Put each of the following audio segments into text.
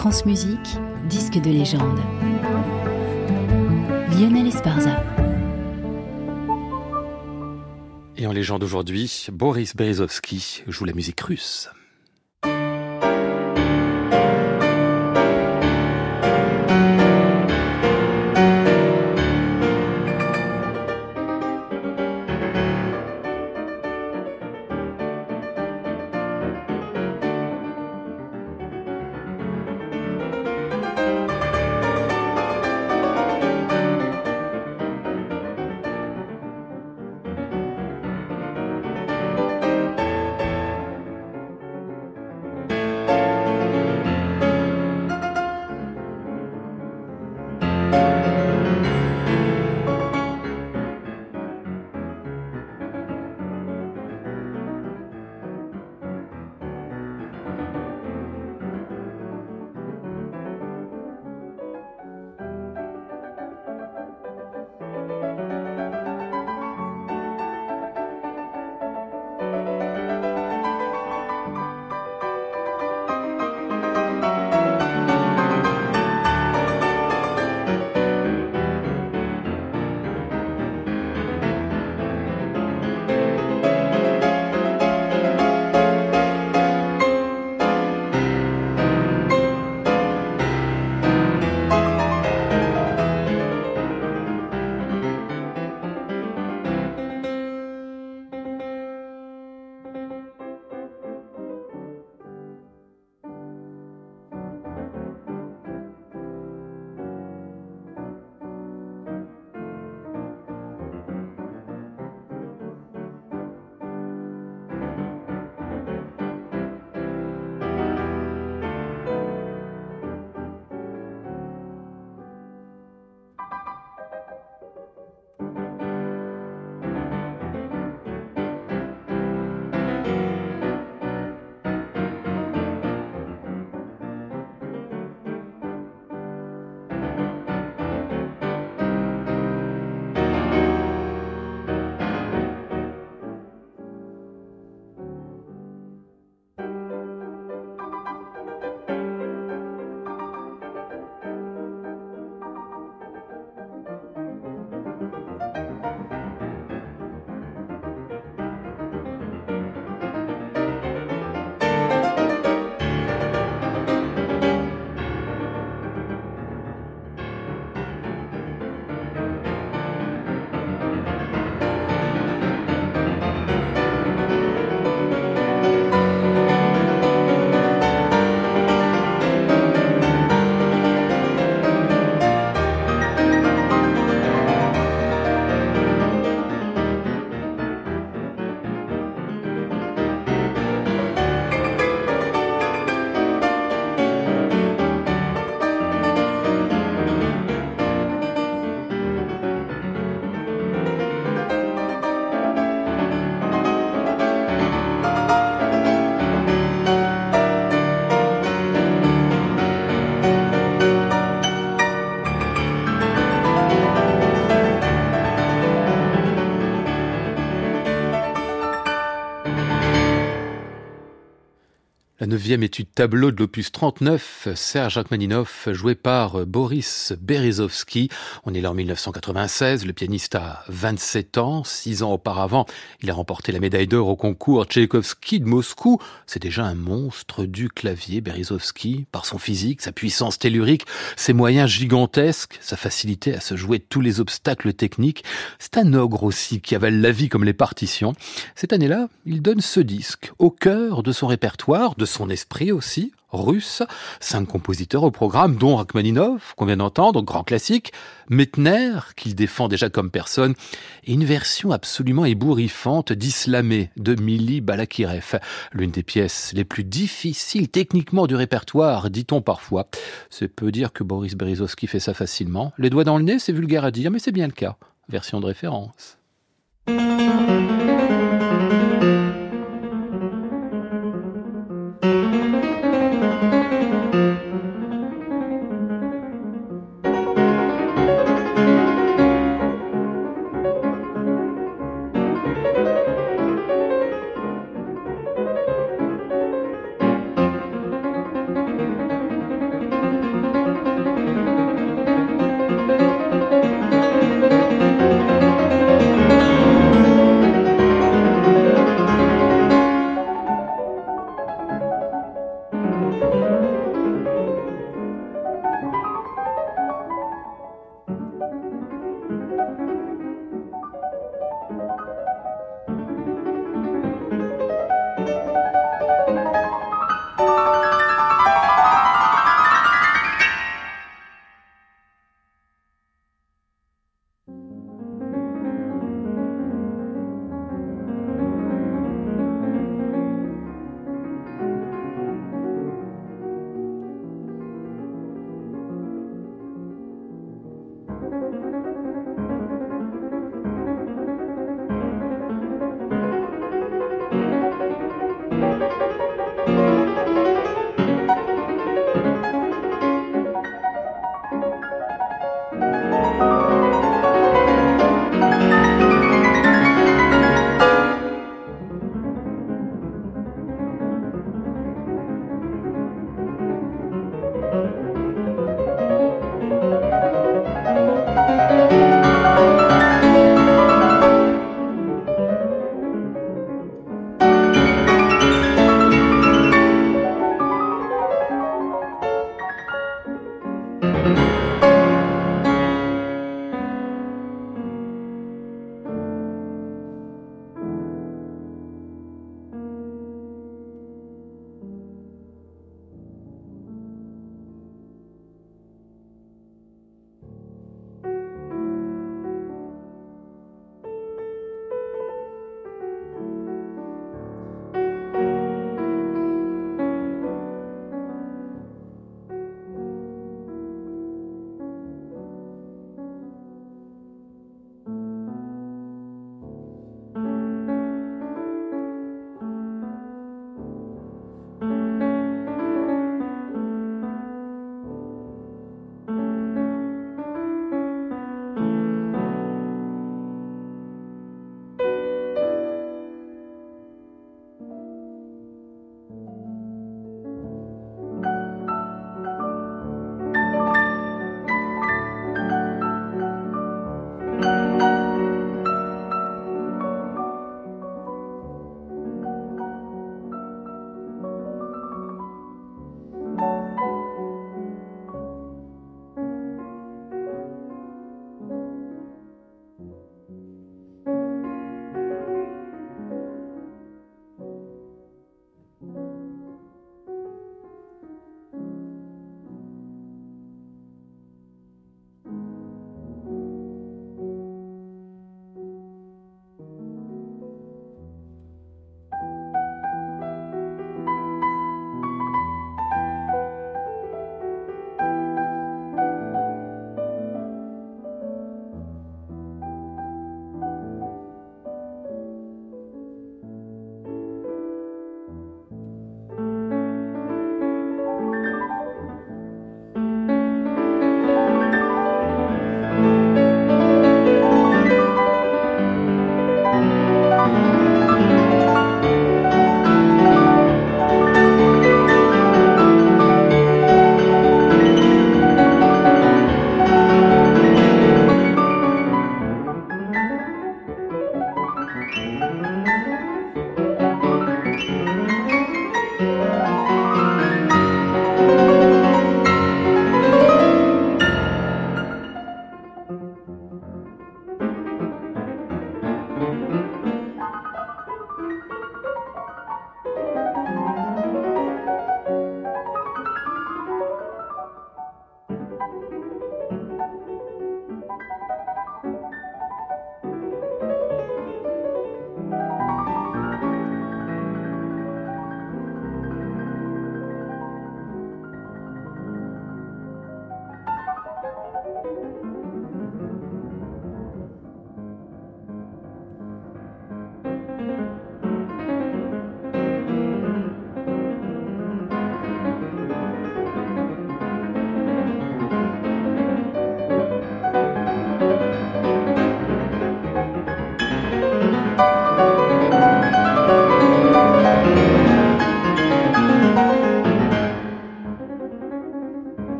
France Musique, disque de légende. Lionel Esparza. Et en légende aujourd'hui, Boris Berezovsky joue la musique russe. La neuvième étude tableau de l'opus 39, Serge Rachmaninoff, joué par Boris Berezovsky. On est là en 1996, le pianiste a 27 ans, six ans auparavant, il a remporté la médaille d'or au concours Tchaïkovski de Moscou. C'est déjà un monstre du clavier, Berezovsky, par son physique, sa puissance tellurique, ses moyens gigantesques, sa facilité à se jouer tous les obstacles techniques. C'est un ogre aussi qui avale la vie comme les partitions. Cette année-là, il donne ce disque au cœur de son répertoire, son esprit aussi, russe. Cinq compositeurs au programme, dont Rachmaninov, qu'on vient d'entendre, grand classique, Metner, qu'il défend déjà comme personne, et une version absolument ébouriffante d'Islamé de Mili Balakirev, l'une des pièces les plus difficiles techniquement du répertoire, dit-on parfois. C'est peu dire que Boris Berezovsky fait ça facilement. Les doigts dans le nez, c'est vulgaire à dire, mais c'est bien le cas. Version de référence.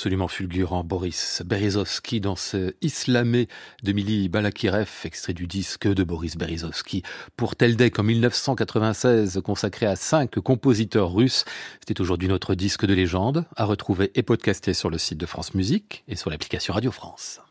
Absolument fulgurant, Boris Berezovsky dans ce Islamé de Mili Balakirev, extrait du disque de Boris Berezovsky pour Teldec en 1996, consacré à cinq compositeurs russes. C'était aujourd'hui notre disque de légende, à retrouver et podcaster sur le site de France Musique et sur l'application Radio France.